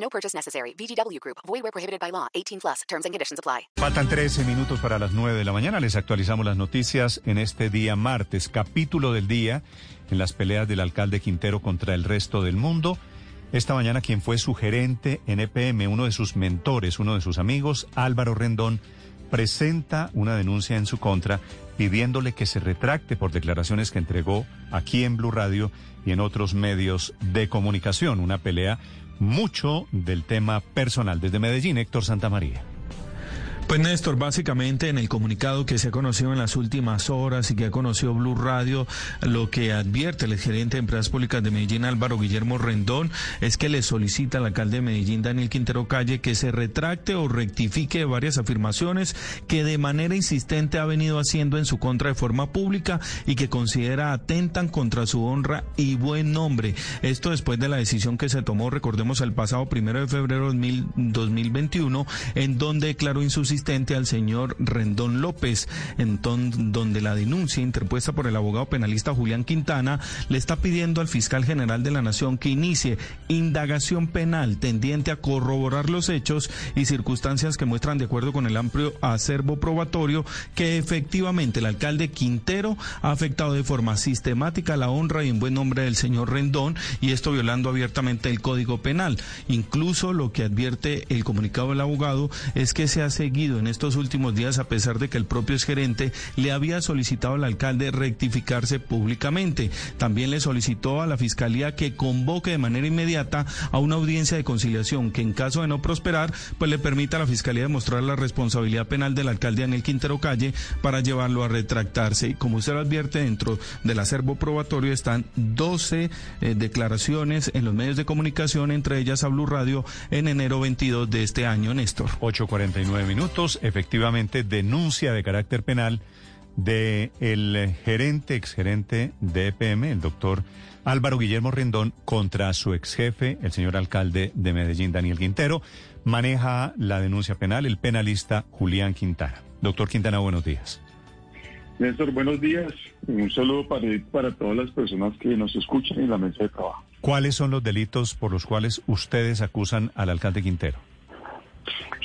No purchase necessary. VGW Group. Void where prohibited by law. 18 plus. Terms and conditions apply. Faltan 13 minutos para las 9 de la mañana. Les actualizamos las noticias en este día martes. Capítulo del día en las peleas del alcalde Quintero contra el resto del mundo. Esta mañana quien fue su gerente en EPM, uno de sus mentores, uno de sus amigos, Álvaro Rendón, presenta una denuncia en su contra pidiéndole que se retracte por declaraciones que entregó aquí en Blue Radio y en otros medios de comunicación. Una pelea mucho del tema personal. Desde Medellín, Héctor Santamaría. Pues Néstor, básicamente en el comunicado que se ha conocido en las últimas horas y que ha conocido Blue Radio, lo que advierte el gerente de Empresas Públicas de Medellín, Álvaro Guillermo Rendón, es que le solicita al alcalde de Medellín, Daniel Quintero Calle, que se retracte o rectifique varias afirmaciones que de manera insistente ha venido haciendo en su contra de forma pública y que considera atentan contra su honra y buen nombre. Esto después de la decisión que se tomó, recordemos, el pasado primero de febrero de 2021, en donde declaró insuficiente al señor Rendón López, en donde la denuncia interpuesta por el abogado penalista Julián Quintana le está pidiendo al fiscal general de la Nación que inicie indagación penal tendiente a corroborar los hechos y circunstancias que muestran, de acuerdo con el amplio acervo probatorio, que efectivamente el alcalde Quintero ha afectado de forma sistemática la honra y en buen nombre del señor Rendón y esto violando abiertamente el Código Penal. Incluso lo que advierte el comunicado del abogado es que se ha seguido en estos últimos días, a pesar de que el propio exgerente le había solicitado al alcalde rectificarse públicamente. También le solicitó a la Fiscalía que convoque de manera inmediata a una audiencia de conciliación que en caso de no prosperar, pues le permita a la Fiscalía demostrar la responsabilidad penal del alcalde Daniel Quintero Calle para llevarlo a retractarse. Y como usted lo advierte, dentro del acervo probatorio están 12 eh, declaraciones en los medios de comunicación, entre ellas a Blue Radio en enero 22 de este año, Néstor. 8.49 minutos efectivamente, denuncia de carácter penal de el gerente, exgerente de EPM, el doctor Álvaro Guillermo Rendón, contra su ex jefe, el señor alcalde de Medellín, Daniel Quintero. Maneja la denuncia penal el penalista Julián Quintana. Doctor Quintana, buenos días. Néstor, buenos días. Un saludo para, para todas las personas que nos escuchan en la mesa de trabajo. ¿Cuáles son los delitos por los cuales ustedes acusan al alcalde Quintero?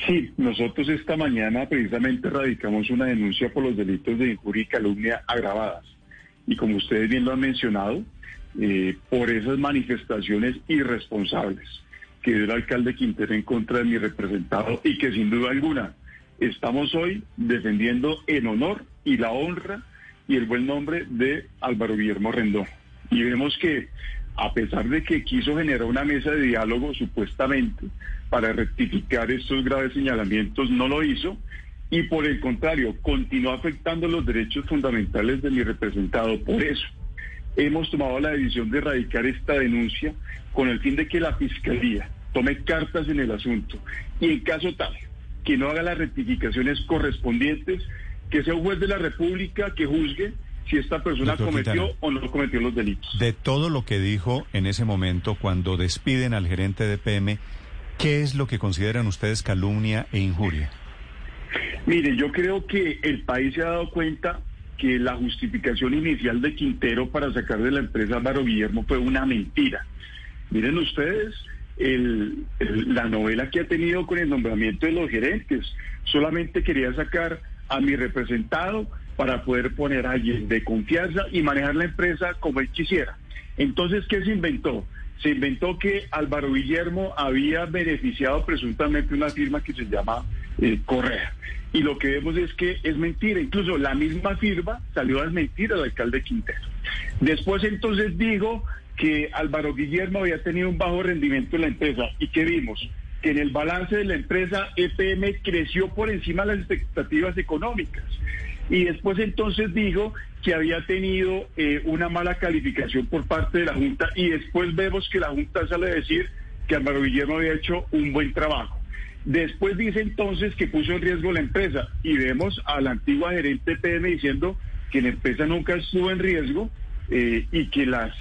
Sí, nosotros esta mañana precisamente radicamos una denuncia por los delitos de injuria y calumnia agravadas. Y como ustedes bien lo han mencionado, eh, por esas manifestaciones irresponsables que dio el alcalde Quintero en contra de mi representado y que sin duda alguna estamos hoy defendiendo en honor y la honra y el buen nombre de Álvaro Guillermo Rendón. Y vemos que a pesar de que quiso generar una mesa de diálogo supuestamente para rectificar estos graves señalamientos, no lo hizo y por el contrario, continuó afectando los derechos fundamentales de mi representado. Por eso hemos tomado la decisión de erradicar esta denuncia con el fin de que la Fiscalía tome cartas en el asunto y en caso tal que no haga las rectificaciones correspondientes, que sea un juez de la República que juzgue si esta persona cometió o no cometió los delitos. De todo lo que dijo en ese momento cuando despiden al gerente de PM, ¿qué es lo que consideran ustedes calumnia e injuria? Mire, yo creo que el país se ha dado cuenta que la justificación inicial de Quintero para sacar de la empresa Álvaro Guillermo fue una mentira. Miren ustedes la novela que ha tenido con el nombramiento de los gerentes. Solamente quería sacar a mi representado para poder poner a alguien de confianza y manejar la empresa como él quisiera. Entonces, ¿qué se inventó? Se inventó que Álvaro Guillermo había beneficiado presuntamente una firma que se llama eh, Correa. Y lo que vemos es que es mentira. Incluso la misma firma salió a desmentir al alcalde Quintero. Después entonces dijo que Álvaro Guillermo había tenido un bajo rendimiento en la empresa. ¿Y qué vimos? Que en el balance de la empresa EPM creció por encima de las expectativas económicas y después entonces dijo que había tenido eh, una mala calificación por parte de la Junta y después vemos que la Junta sale a decir que Álvaro Guillermo había hecho un buen trabajo. Después dice entonces que puso en riesgo la empresa y vemos a la antigua gerente PM diciendo que la empresa nunca estuvo en riesgo eh, y que las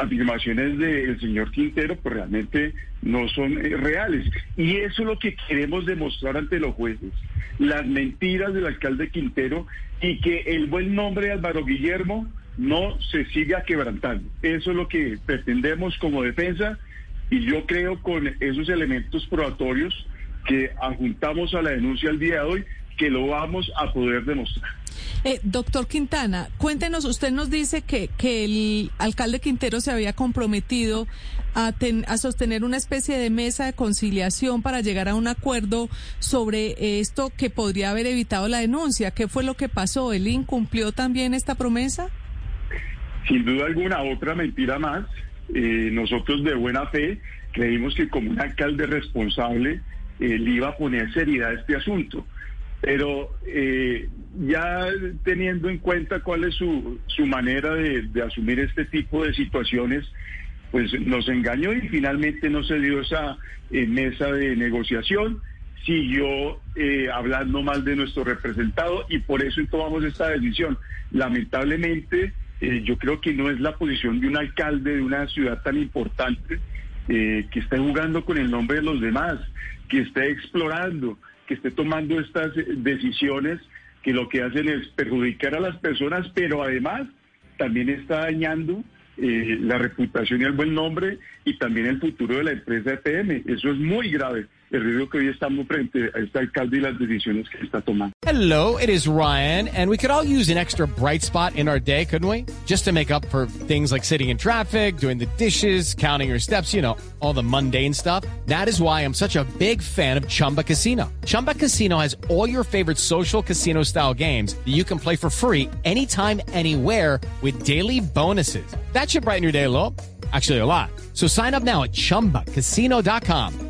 afirmaciones del señor Quintero pues realmente no son eh, reales. Y eso es lo que queremos demostrar ante los jueces. Las mentiras del alcalde Quintero y que el buen nombre de Álvaro Guillermo no se siga quebrantando. Eso es lo que pretendemos como defensa y yo creo con esos elementos probatorios que adjuntamos a la denuncia el día de hoy que lo vamos a poder demostrar. Eh, doctor Quintana, cuéntenos, usted nos dice que, que el alcalde Quintero se había comprometido a, a, sostener una especie de mesa de conciliación para llegar a un acuerdo sobre esto que podría haber evitado la denuncia. ¿Qué fue lo que pasó? ¿Él incumplió también esta promesa? Sin duda alguna, otra mentira más. Eh, nosotros de buena fe creímos que como un alcalde responsable eh, le iba a poner seriedad a este asunto. Pero eh, ya teniendo en cuenta cuál es su, su manera de, asumir este tipo de situaciones, pues nos engañó y finalmente no se dio esa eh, mesa de negociación, siguió eh, hablando mal de nuestro representado y por eso tomamos esta decisión. Lamentablemente, yo creo que no es la posición de un alcalde de una ciudad tan importante que esté jugando con el nombre de los demás, que esté explorando que esté tomando estas decisiones que lo que hacen es perjudicar a las personas, pero además también está dañando eh, la reputación y el buen nombre y también el futuro de la empresa EPM. Eso es muy grave. El riesgo que hoy estamos frente a este alcalde y las decisiones que está tomando. Hello, it is Ryan, and we could all use an extra bright spot in our day, couldn't we? Just to make up for things like sitting in traffic, doing the dishes, counting your steps, you know, all the mundane stuff. That is why I'm such a big fan of Chumba Casino. Chumba Casino has all your favorite social casino style games that you can play for free anytime, anywhere with daily bonuses. That should brighten your day a little. Actually, a lot. So sign up now at chumbacasino.com.